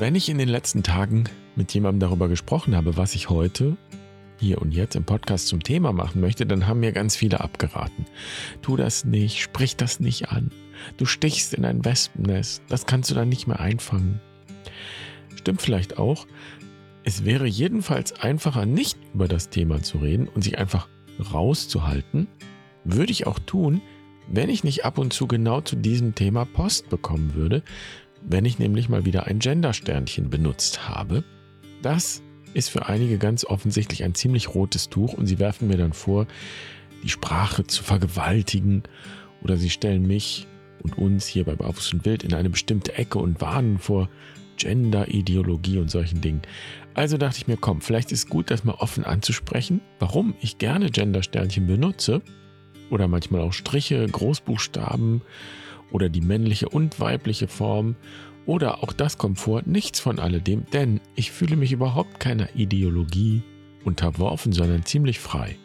Wenn ich in den letzten Tagen mit jemandem darüber gesprochen habe, was ich heute hier und jetzt im Podcast zum Thema machen möchte, dann haben mir ganz viele abgeraten. Tu das nicht, sprich das nicht an. Du stichst in ein Wespennest, das kannst du dann nicht mehr einfangen. Stimmt vielleicht auch. Es wäre jedenfalls einfacher, nicht über das Thema zu reden und sich einfach rauszuhalten. Würde ich auch tun, wenn ich nicht ab und zu genau zu diesem Thema Post bekommen würde, wenn ich nämlich mal wieder ein Gender-Sternchen benutzt habe. Das ist für einige ganz offensichtlich ein ziemlich rotes Tuch und sie werfen mir dann vor, die Sprache zu vergewaltigen oder sie stellen mich und uns hier bei Barfuß und Wild in eine bestimmte Ecke und warnen vor Gender-Ideologie und solchen Dingen. Also dachte ich mir, komm, vielleicht ist gut, das mal offen anzusprechen, warum ich gerne Gender-Sternchen benutze oder manchmal auch Striche, Großbuchstaben oder die männliche und weibliche Form oder auch das kommt vor, nichts von alledem, denn ich fühle mich überhaupt keiner Ideologie unterworfen, sondern ziemlich frei.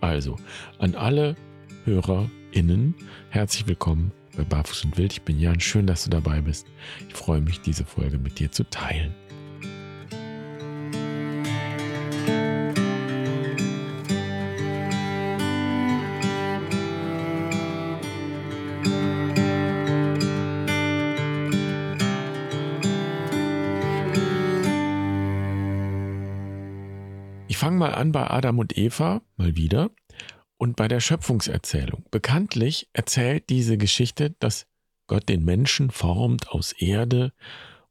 Also, an alle HörerInnen, herzlich willkommen bei Barfuß und Wild. Ich bin Jan, schön, dass du dabei bist. Ich freue mich, diese Folge mit dir zu teilen. An bei Adam und Eva, mal wieder, und bei der Schöpfungserzählung. Bekanntlich erzählt diese Geschichte, dass Gott den Menschen formt aus Erde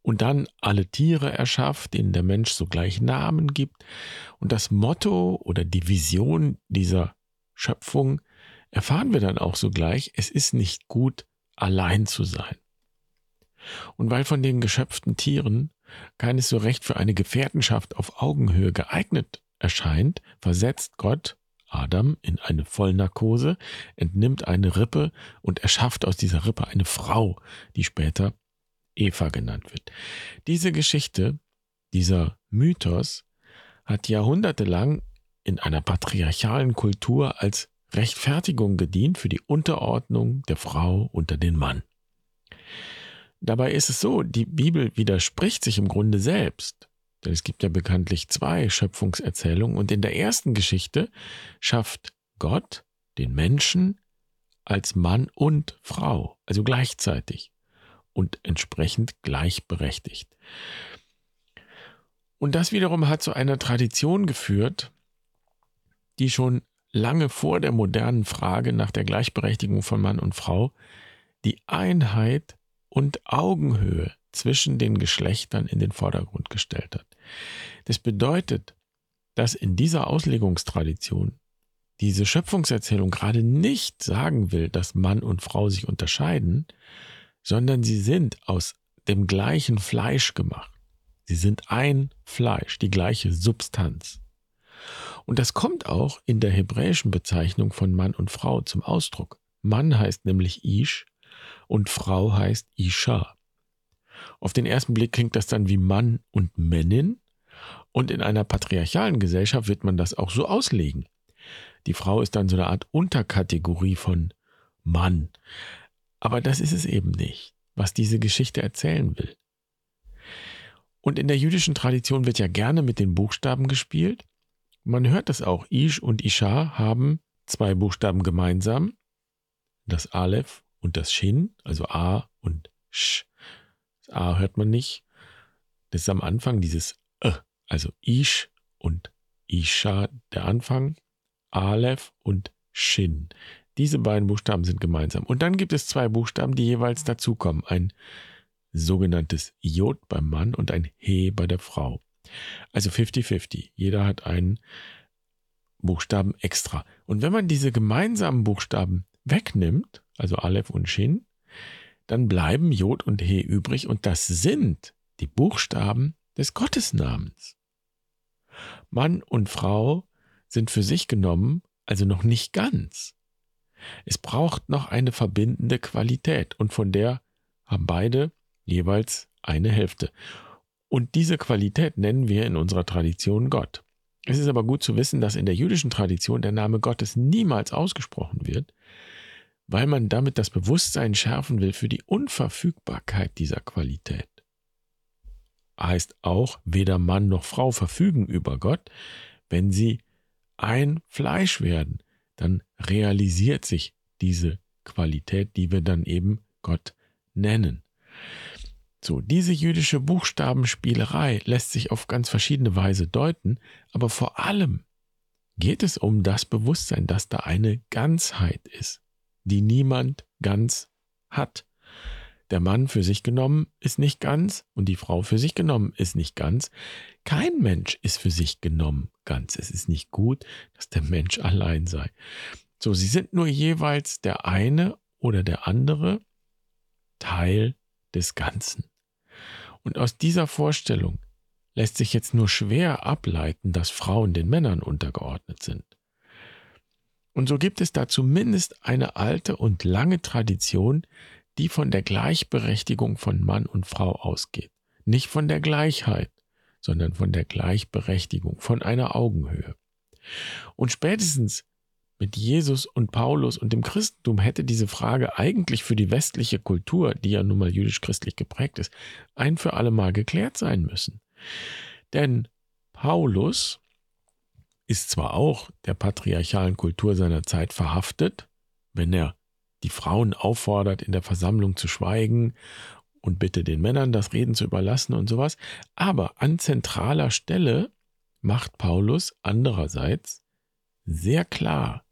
und dann alle Tiere erschafft, denen der Mensch sogleich Namen gibt. Und das Motto oder die Vision dieser Schöpfung erfahren wir dann auch sogleich, es ist nicht gut, allein zu sein. Und weil von den geschöpften Tieren keines so recht für eine Gefährtenschaft auf Augenhöhe geeignet erscheint, versetzt Gott Adam in eine Vollnarkose, entnimmt eine Rippe und erschafft aus dieser Rippe eine Frau, die später Eva genannt wird. Diese Geschichte, dieser Mythos, hat jahrhundertelang in einer patriarchalen Kultur als Rechtfertigung gedient für die Unterordnung der Frau unter den Mann. Dabei ist es so, die Bibel widerspricht sich im Grunde selbst. Denn es gibt ja bekanntlich zwei Schöpfungserzählungen und in der ersten Geschichte schafft Gott den Menschen als Mann und Frau, also gleichzeitig und entsprechend gleichberechtigt. Und das wiederum hat zu einer Tradition geführt, die schon lange vor der modernen Frage nach der Gleichberechtigung von Mann und Frau die Einheit und Augenhöhe zwischen den Geschlechtern in den Vordergrund gestellt hat. Das bedeutet, dass in dieser Auslegungstradition diese Schöpfungserzählung gerade nicht sagen will, dass Mann und Frau sich unterscheiden, sondern sie sind aus dem gleichen Fleisch gemacht. Sie sind ein Fleisch, die gleiche Substanz. Und das kommt auch in der hebräischen Bezeichnung von Mann und Frau zum Ausdruck. Mann heißt nämlich Ish und Frau heißt Isha. Auf den ersten Blick klingt das dann wie Mann und Männin. Und in einer patriarchalen Gesellschaft wird man das auch so auslegen. Die Frau ist dann so eine Art Unterkategorie von Mann. Aber das ist es eben nicht, was diese Geschichte erzählen will. Und in der jüdischen Tradition wird ja gerne mit den Buchstaben gespielt. Man hört das auch. Ish und Isha haben zwei Buchstaben gemeinsam. Das Aleph und das Shin, also A und Sch. A hört man nicht. Das ist am Anfang dieses Ö, also Ish und Isha, der Anfang, Aleph und Shin. Diese beiden Buchstaben sind gemeinsam. Und dann gibt es zwei Buchstaben, die jeweils dazukommen. Ein sogenanntes Jod beim Mann und ein He bei der Frau. Also 50-50. Jeder hat einen Buchstaben extra. Und wenn man diese gemeinsamen Buchstaben wegnimmt, also Aleph und Shin, dann bleiben Jod und He übrig und das sind die Buchstaben des Gottesnamens. Mann und Frau sind für sich genommen also noch nicht ganz. Es braucht noch eine verbindende Qualität und von der haben beide jeweils eine Hälfte. Und diese Qualität nennen wir in unserer Tradition Gott. Es ist aber gut zu wissen, dass in der jüdischen Tradition der Name Gottes niemals ausgesprochen wird, weil man damit das Bewusstsein schärfen will für die Unverfügbarkeit dieser Qualität. heißt auch, weder Mann noch Frau verfügen über Gott. Wenn sie ein Fleisch werden, dann realisiert sich diese Qualität, die wir dann eben Gott nennen. So, diese jüdische Buchstabenspielerei lässt sich auf ganz verschiedene Weise deuten, aber vor allem geht es um das Bewusstsein, dass da eine Ganzheit ist, die niemand ganz hat. Der Mann für sich genommen ist nicht ganz und die Frau für sich genommen ist nicht ganz. Kein Mensch ist für sich genommen ganz. Es ist nicht gut, dass der Mensch allein sei. So, sie sind nur jeweils der eine oder der andere Teil des Ganzen. Und aus dieser Vorstellung lässt sich jetzt nur schwer ableiten, dass Frauen den Männern untergeordnet sind. Und so gibt es da zumindest eine alte und lange Tradition, die von der Gleichberechtigung von Mann und Frau ausgeht. Nicht von der Gleichheit, sondern von der Gleichberechtigung, von einer Augenhöhe. Und spätestens mit Jesus und Paulus und dem Christentum hätte diese Frage eigentlich für die westliche Kultur, die ja nun mal jüdisch-christlich geprägt ist, ein für alle Mal geklärt sein müssen. Denn Paulus ist zwar auch der patriarchalen Kultur seiner Zeit verhaftet, wenn er die Frauen auffordert, in der Versammlung zu schweigen und bitte den Männern das Reden zu überlassen und sowas, aber an zentraler Stelle macht Paulus andererseits sehr klar,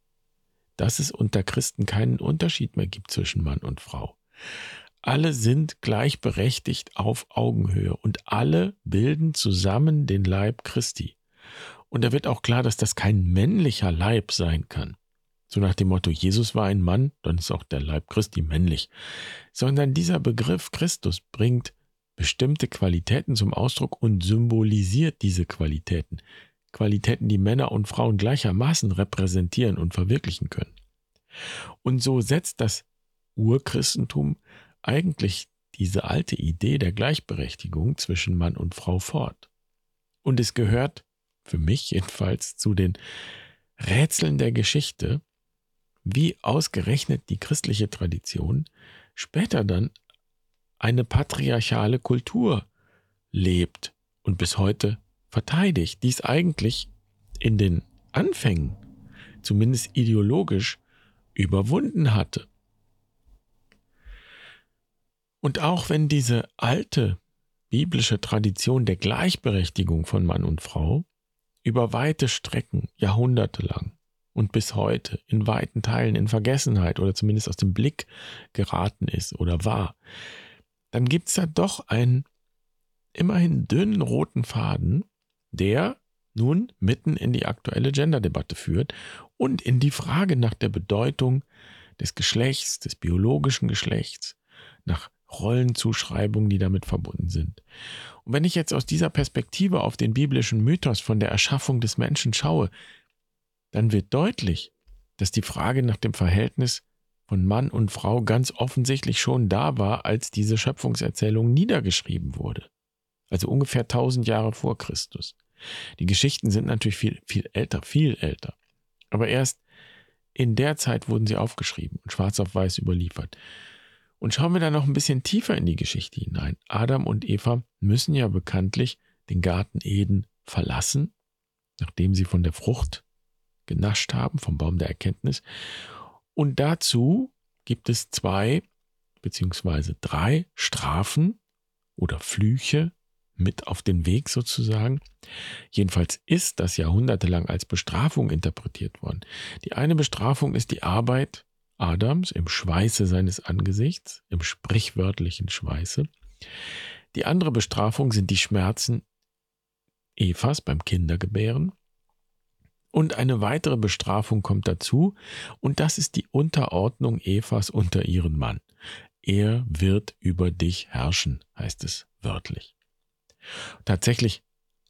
dass es unter Christen keinen Unterschied mehr gibt zwischen Mann und Frau. Alle sind gleichberechtigt auf Augenhöhe und alle bilden zusammen den Leib Christi. Und da wird auch klar, dass das kein männlicher Leib sein kann. So nach dem Motto, Jesus war ein Mann, dann ist auch der Leib Christi männlich. Sondern dieser Begriff Christus bringt bestimmte Qualitäten zum Ausdruck und symbolisiert diese Qualitäten. Qualitäten, die Männer und Frauen gleichermaßen repräsentieren und verwirklichen können. Und so setzt das Urchristentum eigentlich diese alte Idee der Gleichberechtigung zwischen Mann und Frau fort. Und es gehört, für mich jedenfalls, zu den Rätseln der Geschichte, wie ausgerechnet die christliche Tradition später dann eine patriarchale Kultur lebt und bis heute verteidigt, dies eigentlich in den Anfängen, zumindest ideologisch, überwunden hatte. Und auch wenn diese alte biblische Tradition der Gleichberechtigung von Mann und Frau über weite Strecken, jahrhundertelang und bis heute in weiten Teilen in Vergessenheit oder zumindest aus dem Blick geraten ist oder war, dann gibt es da doch einen immerhin dünnen roten Faden, der nun mitten in die aktuelle Gender-Debatte führt und in die Frage nach der Bedeutung des Geschlechts, des biologischen Geschlechts, nach Rollenzuschreibungen, die damit verbunden sind. Und wenn ich jetzt aus dieser Perspektive auf den biblischen Mythos von der Erschaffung des Menschen schaue, dann wird deutlich, dass die Frage nach dem Verhältnis von Mann und Frau ganz offensichtlich schon da war, als diese Schöpfungserzählung niedergeschrieben wurde. Also ungefähr 1000 Jahre vor Christus. Die Geschichten sind natürlich viel, viel älter, viel älter. Aber erst in der Zeit wurden sie aufgeschrieben und schwarz auf weiß überliefert. Und schauen wir da noch ein bisschen tiefer in die Geschichte hinein. Adam und Eva müssen ja bekanntlich den Garten Eden verlassen, nachdem sie von der Frucht genascht haben, vom Baum der Erkenntnis. Und dazu gibt es zwei beziehungsweise drei Strafen oder Flüche mit auf den Weg sozusagen. Jedenfalls ist das jahrhundertelang als Bestrafung interpretiert worden. Die eine Bestrafung ist die Arbeit Adams im Schweiße seines Angesichts, im sprichwörtlichen Schweiße. Die andere Bestrafung sind die Schmerzen Evas beim Kindergebären. Und eine weitere Bestrafung kommt dazu, und das ist die Unterordnung Evas unter ihren Mann. Er wird über dich herrschen, heißt es wörtlich. Tatsächlich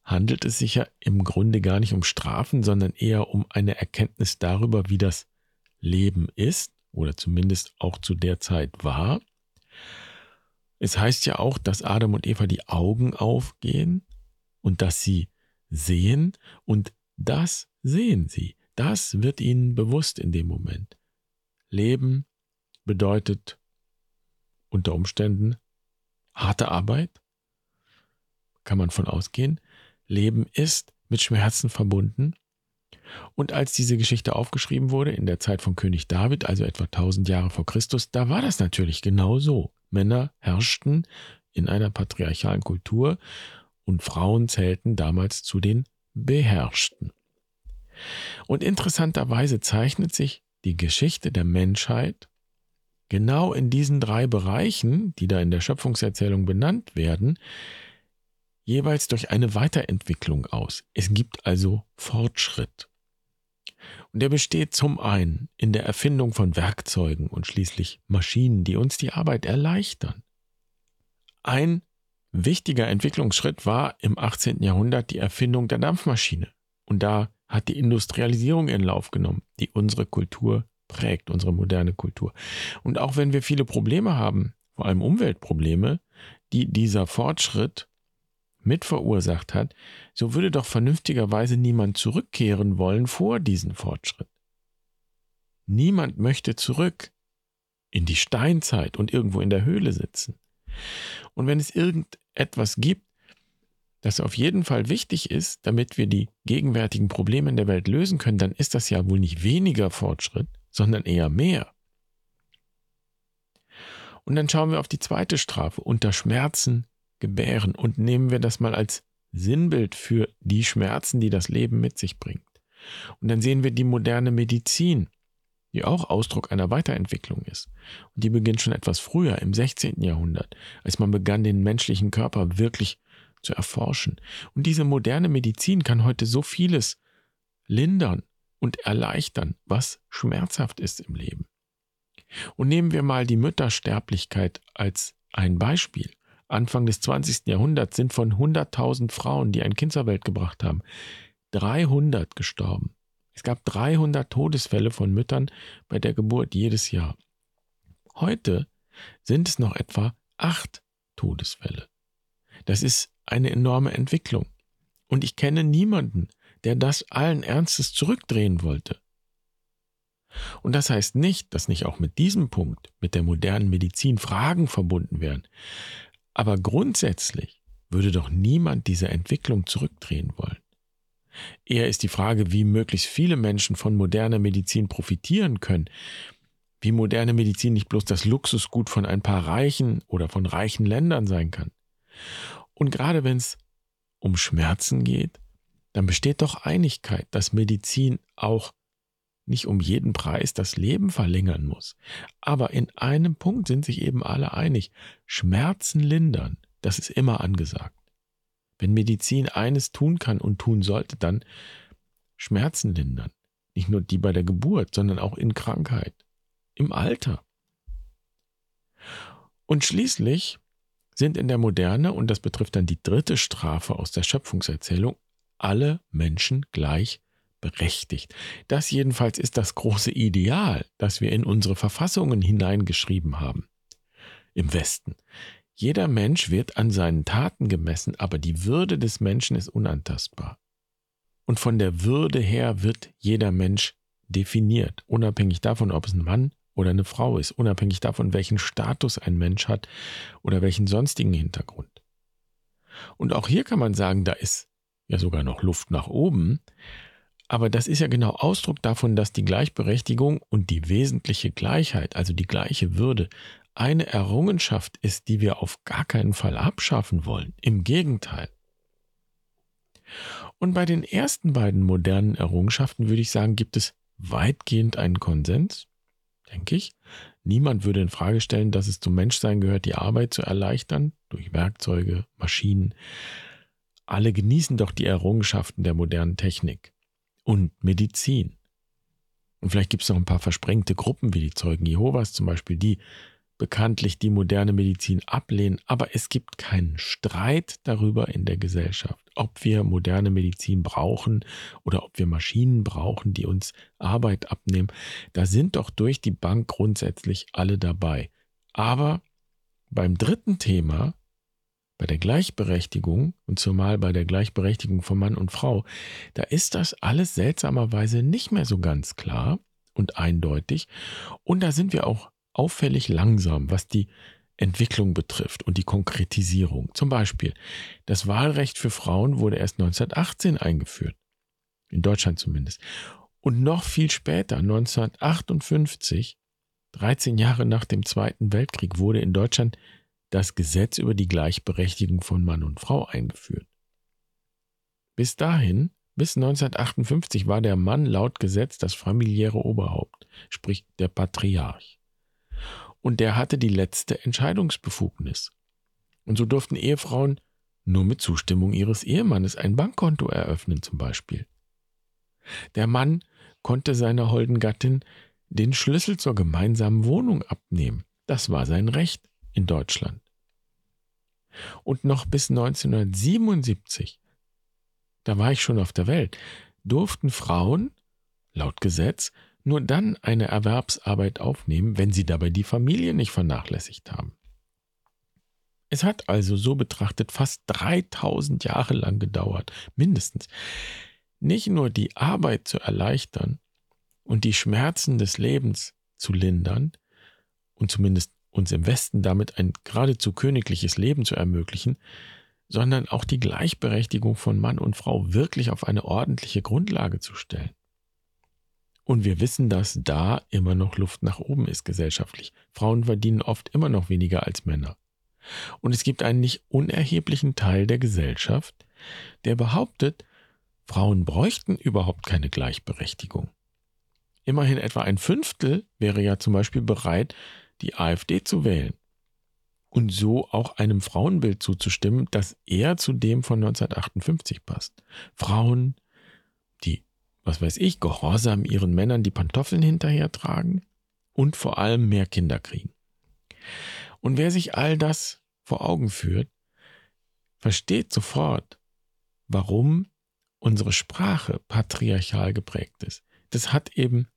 handelt es sich ja im Grunde gar nicht um Strafen, sondern eher um eine Erkenntnis darüber, wie das Leben ist oder zumindest auch zu der Zeit war. Es heißt ja auch, dass Adam und Eva die Augen aufgehen und dass sie sehen und das sehen sie. Das wird ihnen bewusst in dem Moment. Leben bedeutet unter Umständen harte Arbeit, kann man von ausgehen. Leben ist mit Schmerzen verbunden. Und als diese Geschichte aufgeschrieben wurde in der Zeit von König David, also etwa 1000 Jahre vor Christus, da war das natürlich genau so. Männer herrschten in einer patriarchalen Kultur und Frauen zählten damals zu den Beherrschten. Und interessanterweise zeichnet sich die Geschichte der Menschheit genau in diesen drei Bereichen, die da in der Schöpfungserzählung benannt werden, jeweils durch eine Weiterentwicklung aus. Es gibt also Fortschritt. Und der besteht zum einen in der Erfindung von Werkzeugen und schließlich Maschinen, die uns die Arbeit erleichtern. Ein wichtiger Entwicklungsschritt war im 18. Jahrhundert die Erfindung der Dampfmaschine. Und da hat die Industrialisierung in Lauf genommen, die unsere Kultur prägt, unsere moderne Kultur. Und auch wenn wir viele Probleme haben, vor allem Umweltprobleme, die dieser Fortschritt mit verursacht hat, so würde doch vernünftigerweise niemand zurückkehren wollen vor diesen Fortschritt. Niemand möchte zurück in die Steinzeit und irgendwo in der Höhle sitzen. Und wenn es irgendetwas gibt, das auf jeden Fall wichtig ist, damit wir die gegenwärtigen Probleme in der Welt lösen können, dann ist das ja wohl nicht weniger Fortschritt, sondern eher mehr. Und dann schauen wir auf die zweite Strafe, unter Schmerzen gebären und nehmen wir das mal als Sinnbild für die Schmerzen, die das Leben mit sich bringt. Und dann sehen wir die moderne Medizin, die auch Ausdruck einer Weiterentwicklung ist. Und die beginnt schon etwas früher, im 16. Jahrhundert, als man begann, den menschlichen Körper wirklich zu erforschen. Und diese moderne Medizin kann heute so vieles lindern und erleichtern, was schmerzhaft ist im Leben. Und nehmen wir mal die Müttersterblichkeit als ein Beispiel. Anfang des 20. Jahrhunderts sind von 100.000 Frauen, die ein Kind zur Welt gebracht haben, 300 gestorben. Es gab 300 Todesfälle von Müttern bei der Geburt jedes Jahr. Heute sind es noch etwa acht Todesfälle. Das ist eine enorme Entwicklung. Und ich kenne niemanden, der das allen Ernstes zurückdrehen wollte. Und das heißt nicht, dass nicht auch mit diesem Punkt, mit der modernen Medizin Fragen verbunden wären. Aber grundsätzlich würde doch niemand diese Entwicklung zurückdrehen wollen. Eher ist die Frage, wie möglichst viele Menschen von moderner Medizin profitieren können, wie moderne Medizin nicht bloß das Luxusgut von ein paar reichen oder von reichen Ländern sein kann. Und gerade wenn es um Schmerzen geht, dann besteht doch Einigkeit, dass Medizin auch nicht um jeden Preis das Leben verlängern muss. Aber in einem Punkt sind sich eben alle einig. Schmerzen lindern, das ist immer angesagt. Wenn Medizin eines tun kann und tun sollte, dann Schmerzen lindern. Nicht nur die bei der Geburt, sondern auch in Krankheit, im Alter. Und schließlich sind in der Moderne, und das betrifft dann die dritte Strafe aus der Schöpfungserzählung, alle Menschen gleich berechtigt. Das jedenfalls ist das große Ideal, das wir in unsere Verfassungen hineingeschrieben haben. Im Westen. Jeder Mensch wird an seinen Taten gemessen, aber die Würde des Menschen ist unantastbar. Und von der Würde her wird jeder Mensch definiert, unabhängig davon, ob es ein Mann oder eine Frau ist, unabhängig davon, welchen Status ein Mensch hat oder welchen sonstigen Hintergrund. Und auch hier kann man sagen, da ist ja sogar noch Luft nach oben. Aber das ist ja genau Ausdruck davon, dass die Gleichberechtigung und die wesentliche Gleichheit, also die gleiche Würde, eine Errungenschaft ist, die wir auf gar keinen Fall abschaffen wollen. Im Gegenteil. Und bei den ersten beiden modernen Errungenschaften würde ich sagen, gibt es weitgehend einen Konsens, denke ich. Niemand würde in Frage stellen, dass es zum Menschsein gehört, die Arbeit zu erleichtern durch Werkzeuge, Maschinen, alle genießen doch die Errungenschaften der modernen Technik und Medizin. Und vielleicht gibt es noch ein paar versprengte Gruppen wie die Zeugen Jehovas zum Beispiel, die bekanntlich die moderne Medizin ablehnen, aber es gibt keinen Streit darüber in der Gesellschaft, ob wir moderne Medizin brauchen oder ob wir Maschinen brauchen, die uns Arbeit abnehmen. Da sind doch durch die Bank grundsätzlich alle dabei. Aber beim dritten Thema bei der Gleichberechtigung, und zumal bei der Gleichberechtigung von Mann und Frau, da ist das alles seltsamerweise nicht mehr so ganz klar und eindeutig. Und da sind wir auch auffällig langsam, was die Entwicklung betrifft und die Konkretisierung. Zum Beispiel, das Wahlrecht für Frauen wurde erst 1918 eingeführt. In Deutschland zumindest. Und noch viel später, 1958, 13 Jahre nach dem Zweiten Weltkrieg, wurde in Deutschland das Gesetz über die Gleichberechtigung von Mann und Frau eingeführt. Bis dahin, bis 1958, war der Mann laut Gesetz das familiäre Oberhaupt, sprich der Patriarch und der hatte die letzte Entscheidungsbefugnis. Und so durften Ehefrauen nur mit Zustimmung ihres Ehemannes ein Bankkonto eröffnen zum Beispiel. Der Mann konnte seiner holden Gattin den Schlüssel zur gemeinsamen Wohnung abnehmen. Das war sein Recht in Deutschland. Und noch bis 1977, da war ich schon auf der Welt, durften Frauen, laut Gesetz, nur dann eine Erwerbsarbeit aufnehmen, wenn sie dabei die Familie nicht vernachlässigt haben. Es hat also so betrachtet fast 3000 Jahre lang gedauert, mindestens, nicht nur die Arbeit zu erleichtern und die Schmerzen des Lebens zu lindern und zumindest uns im Westen damit ein geradezu königliches Leben zu ermöglichen, sondern auch die Gleichberechtigung von Mann und Frau wirklich auf eine ordentliche Grundlage zu stellen. Und wir wissen, dass da immer noch Luft nach oben ist gesellschaftlich. Frauen verdienen oft immer noch weniger als Männer. Und es gibt einen nicht unerheblichen Teil der Gesellschaft, der behauptet, Frauen bräuchten überhaupt keine Gleichberechtigung. Immerhin etwa ein Fünftel wäre ja zum Beispiel bereit, die AfD zu wählen und so auch einem Frauenbild zuzustimmen, das eher zu dem von 1958 passt. Frauen, die was weiß ich, gehorsam ihren Männern die Pantoffeln hinterher tragen und vor allem mehr Kinder kriegen. Und wer sich all das vor Augen führt, versteht sofort, warum unsere Sprache patriarchal geprägt ist. Das hat eben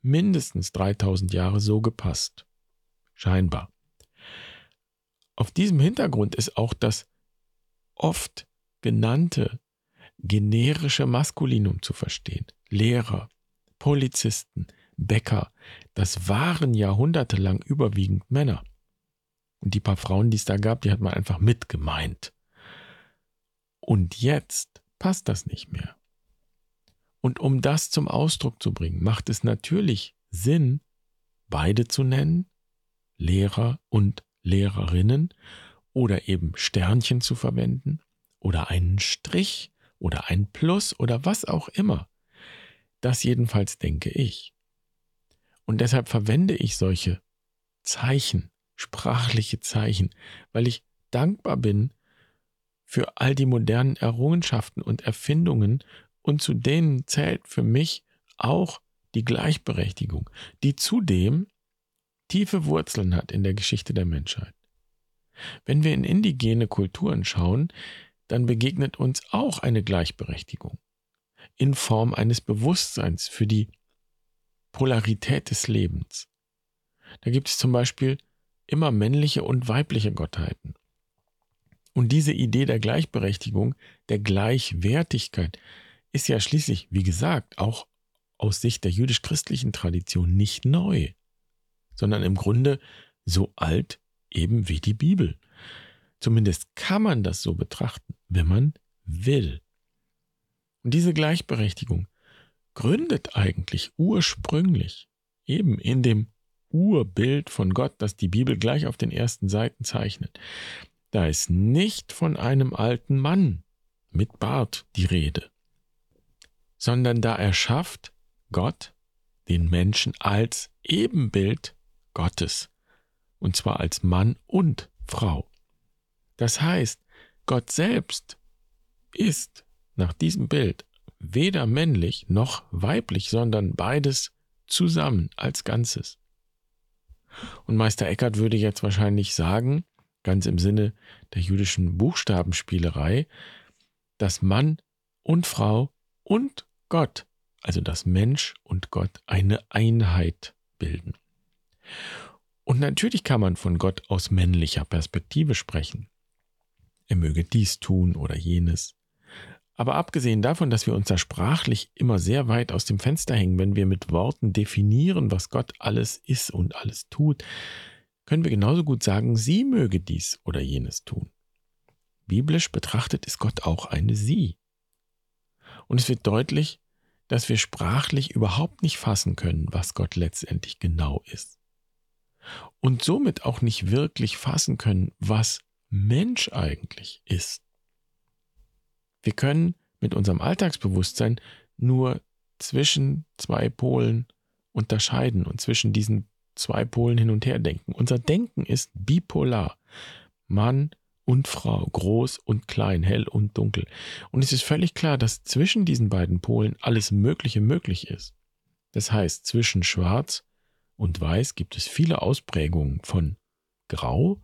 mindestens 3000 Jahre so gepasst. Scheinbar. Auf diesem Hintergrund ist auch das oft genannte generische Maskulinum zu verstehen. Lehrer, Polizisten, Bäcker, das waren jahrhundertelang überwiegend Männer. Und die paar Frauen, die es da gab, die hat man einfach mitgemeint. Und jetzt passt das nicht mehr. Und um das zum Ausdruck zu bringen, macht es natürlich Sinn, beide zu nennen, Lehrer und Lehrerinnen, oder eben Sternchen zu verwenden, oder einen Strich, oder ein Plus, oder was auch immer. Das jedenfalls denke ich. Und deshalb verwende ich solche Zeichen, sprachliche Zeichen, weil ich dankbar bin für all die modernen Errungenschaften und Erfindungen und zu denen zählt für mich auch die Gleichberechtigung, die zudem tiefe Wurzeln hat in der Geschichte der Menschheit. Wenn wir in indigene Kulturen schauen, dann begegnet uns auch eine Gleichberechtigung in Form eines Bewusstseins für die Polarität des Lebens. Da gibt es zum Beispiel immer männliche und weibliche Gottheiten. Und diese Idee der Gleichberechtigung, der Gleichwertigkeit, ist ja schließlich, wie gesagt, auch aus Sicht der jüdisch-christlichen Tradition nicht neu, sondern im Grunde so alt eben wie die Bibel. Zumindest kann man das so betrachten, wenn man will. Und diese Gleichberechtigung gründet eigentlich ursprünglich eben in dem Urbild von Gott, das die Bibel gleich auf den ersten Seiten zeichnet. Da ist nicht von einem alten Mann mit Bart die Rede, sondern da erschafft Gott den Menschen als Ebenbild Gottes, und zwar als Mann und Frau. Das heißt, Gott selbst ist nach diesem Bild weder männlich noch weiblich, sondern beides zusammen als Ganzes. Und Meister Eckhart würde jetzt wahrscheinlich sagen, ganz im Sinne der jüdischen Buchstabenspielerei, dass Mann und Frau und Gott, also das Mensch und Gott, eine Einheit bilden. Und natürlich kann man von Gott aus männlicher Perspektive sprechen. Er möge dies tun oder jenes. Aber abgesehen davon, dass wir uns da sprachlich immer sehr weit aus dem Fenster hängen, wenn wir mit Worten definieren, was Gott alles ist und alles tut, können wir genauso gut sagen, sie möge dies oder jenes tun. Biblisch betrachtet ist Gott auch eine Sie. Und es wird deutlich, dass wir sprachlich überhaupt nicht fassen können, was Gott letztendlich genau ist. Und somit auch nicht wirklich fassen können, was Mensch eigentlich ist. Wir können mit unserem Alltagsbewusstsein nur zwischen zwei Polen unterscheiden und zwischen diesen zwei Polen hin und her denken. Unser Denken ist bipolar. Mann und Frau, groß und klein, hell und dunkel. Und es ist völlig klar, dass zwischen diesen beiden Polen alles Mögliche möglich ist. Das heißt, zwischen Schwarz und Weiß gibt es viele Ausprägungen von Grau.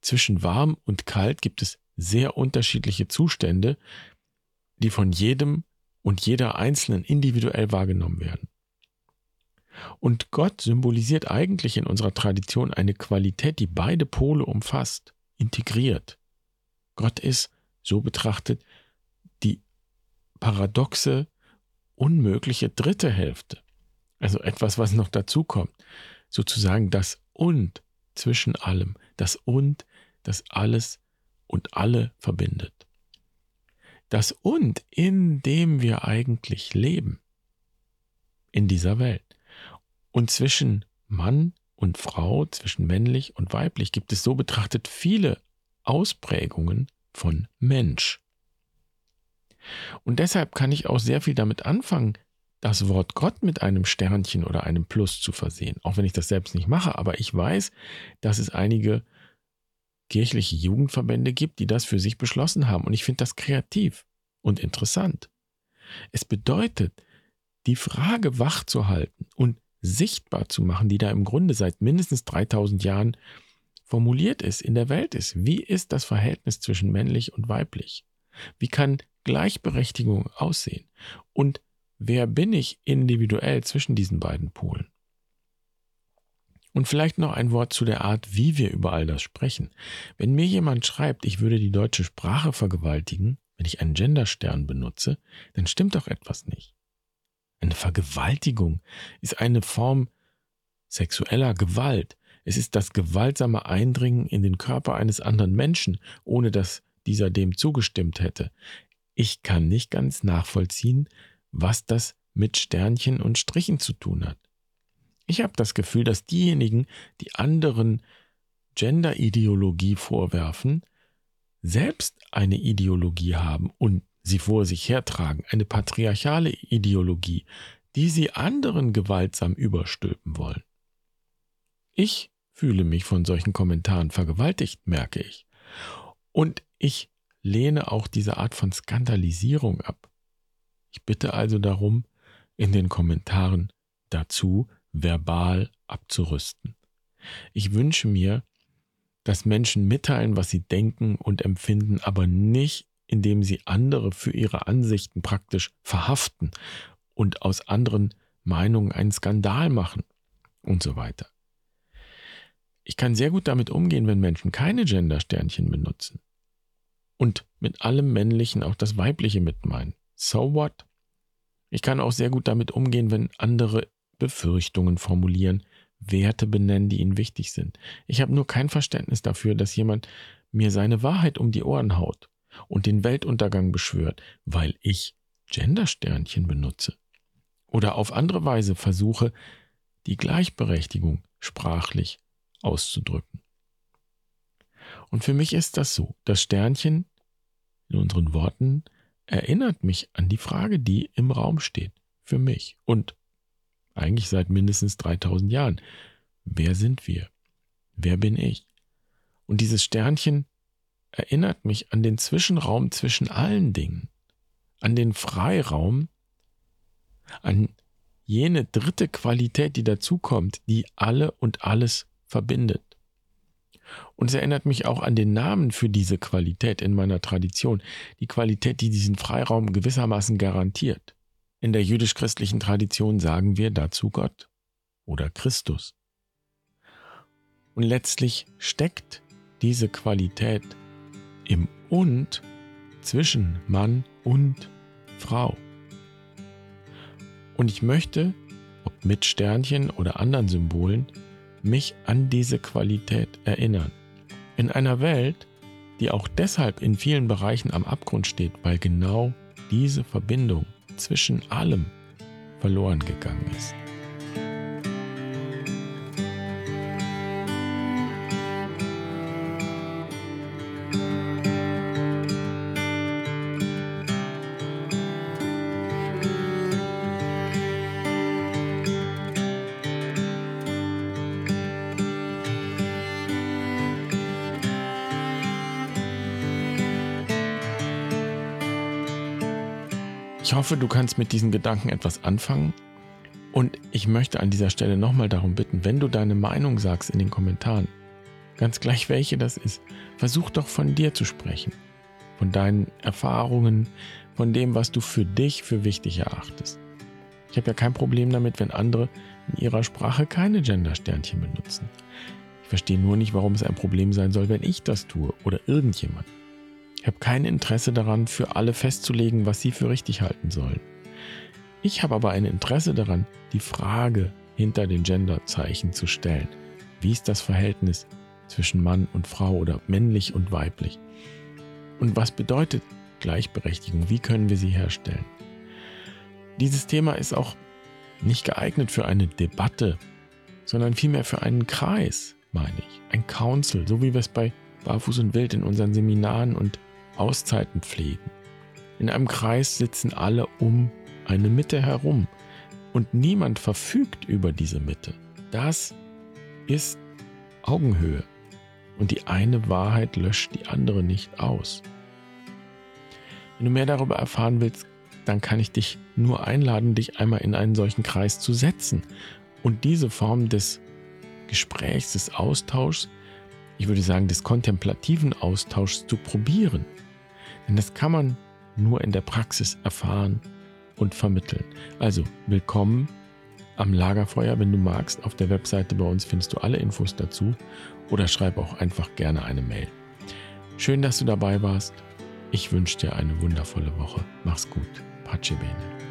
Zwischen warm und kalt gibt es sehr unterschiedliche Zustände, die von jedem und jeder Einzelnen individuell wahrgenommen werden. Und Gott symbolisiert eigentlich in unserer Tradition eine Qualität, die beide Pole umfasst, integriert. Gott ist, so betrachtet, die paradoxe, unmögliche dritte Hälfte. Also etwas, was noch dazu kommt. Sozusagen das Und zwischen allem. Das Und, das alles und alle verbindet. Das Und, in dem wir eigentlich leben. In dieser Welt. Und zwischen Mann und Frau, zwischen männlich und weiblich gibt es so betrachtet viele Ausprägungen von Mensch. Und deshalb kann ich auch sehr viel damit anfangen, das Wort Gott mit einem Sternchen oder einem Plus zu versehen. Auch wenn ich das selbst nicht mache, aber ich weiß, dass es einige kirchliche Jugendverbände gibt, die das für sich beschlossen haben. Und ich finde das kreativ und interessant. Es bedeutet, die Frage wach zu halten und sichtbar zu machen, die da im Grunde seit mindestens 3000 Jahren formuliert ist, in der Welt ist. Wie ist das Verhältnis zwischen männlich und weiblich? Wie kann Gleichberechtigung aussehen? Und wer bin ich individuell zwischen diesen beiden Polen? Und vielleicht noch ein Wort zu der Art, wie wir über all das sprechen. Wenn mir jemand schreibt, ich würde die deutsche Sprache vergewaltigen, wenn ich einen Genderstern benutze, dann stimmt doch etwas nicht. Eine Vergewaltigung ist eine Form sexueller Gewalt. Es ist das gewaltsame Eindringen in den Körper eines anderen Menschen, ohne dass dieser dem zugestimmt hätte. Ich kann nicht ganz nachvollziehen, was das mit Sternchen und Strichen zu tun hat. Ich habe das Gefühl, dass diejenigen, die anderen Gender-Ideologie vorwerfen, selbst eine Ideologie haben und sie vor sich hertragen, eine patriarchale Ideologie, die sie anderen gewaltsam überstülpen wollen. Ich fühle mich von solchen Kommentaren vergewaltigt, merke ich. Und ich lehne auch diese Art von Skandalisierung ab. Ich bitte also darum, in den Kommentaren dazu verbal abzurüsten. Ich wünsche mir, dass Menschen mitteilen, was sie denken und empfinden, aber nicht indem sie andere für ihre Ansichten praktisch verhaften und aus anderen Meinungen einen Skandal machen und so weiter. Ich kann sehr gut damit umgehen, wenn Menschen keine Gendersternchen benutzen und mit allem Männlichen auch das Weibliche mitmeinen. So what? Ich kann auch sehr gut damit umgehen, wenn andere Befürchtungen formulieren, Werte benennen, die ihnen wichtig sind. Ich habe nur kein Verständnis dafür, dass jemand mir seine Wahrheit um die Ohren haut und den Weltuntergang beschwört, weil ich Gendersternchen benutze. Oder auf andere Weise versuche, die Gleichberechtigung sprachlich auszudrücken. Und für mich ist das so. Das Sternchen in unseren Worten erinnert mich an die Frage, die im Raum steht. Für mich. Und eigentlich seit mindestens 3000 Jahren. Wer sind wir? Wer bin ich? Und dieses Sternchen erinnert mich an den Zwischenraum zwischen allen Dingen, an den Freiraum, an jene dritte Qualität, die dazukommt, die alle und alles verbindet. Und es erinnert mich auch an den Namen für diese Qualität in meiner Tradition, die Qualität, die diesen Freiraum gewissermaßen garantiert. In der jüdisch-christlichen Tradition sagen wir dazu Gott oder Christus. Und letztlich steckt diese Qualität im Und zwischen Mann und Frau. Und ich möchte, ob mit Sternchen oder anderen Symbolen, mich an diese Qualität erinnern. In einer Welt, die auch deshalb in vielen Bereichen am Abgrund steht, weil genau diese Verbindung zwischen allem verloren gegangen ist. Ich hoffe, du kannst mit diesen Gedanken etwas anfangen. Und ich möchte an dieser Stelle nochmal darum bitten, wenn du deine Meinung sagst in den Kommentaren, ganz gleich welche das ist, versuch doch von dir zu sprechen, von deinen Erfahrungen, von dem, was du für dich für wichtig erachtest. Ich habe ja kein Problem damit, wenn andere in ihrer Sprache keine Gender-Sternchen benutzen. Ich verstehe nur nicht, warum es ein Problem sein soll, wenn ich das tue oder irgendjemand. Ich habe kein Interesse daran, für alle festzulegen, was sie für richtig halten sollen. Ich habe aber ein Interesse daran, die Frage hinter den Genderzeichen zu stellen. Wie ist das Verhältnis zwischen Mann und Frau oder männlich und weiblich? Und was bedeutet Gleichberechtigung? Wie können wir sie herstellen? Dieses Thema ist auch nicht geeignet für eine Debatte, sondern vielmehr für einen Kreis, meine ich. Ein Council, so wie wir es bei Barfuß und Wild in unseren Seminaren und Auszeiten pflegen. In einem Kreis sitzen alle um eine Mitte herum und niemand verfügt über diese Mitte. Das ist Augenhöhe und die eine Wahrheit löscht die andere nicht aus. Wenn du mehr darüber erfahren willst, dann kann ich dich nur einladen, dich einmal in einen solchen Kreis zu setzen und diese Form des Gesprächs, des Austauschs, ich würde sagen des kontemplativen Austauschs zu probieren. Denn das kann man nur in der Praxis erfahren und vermitteln. Also willkommen am Lagerfeuer, wenn du magst. Auf der Webseite bei uns findest du alle Infos dazu oder schreib auch einfach gerne eine Mail. Schön, dass du dabei warst. Ich wünsche dir eine wundervolle Woche. Mach's gut. Pace bene.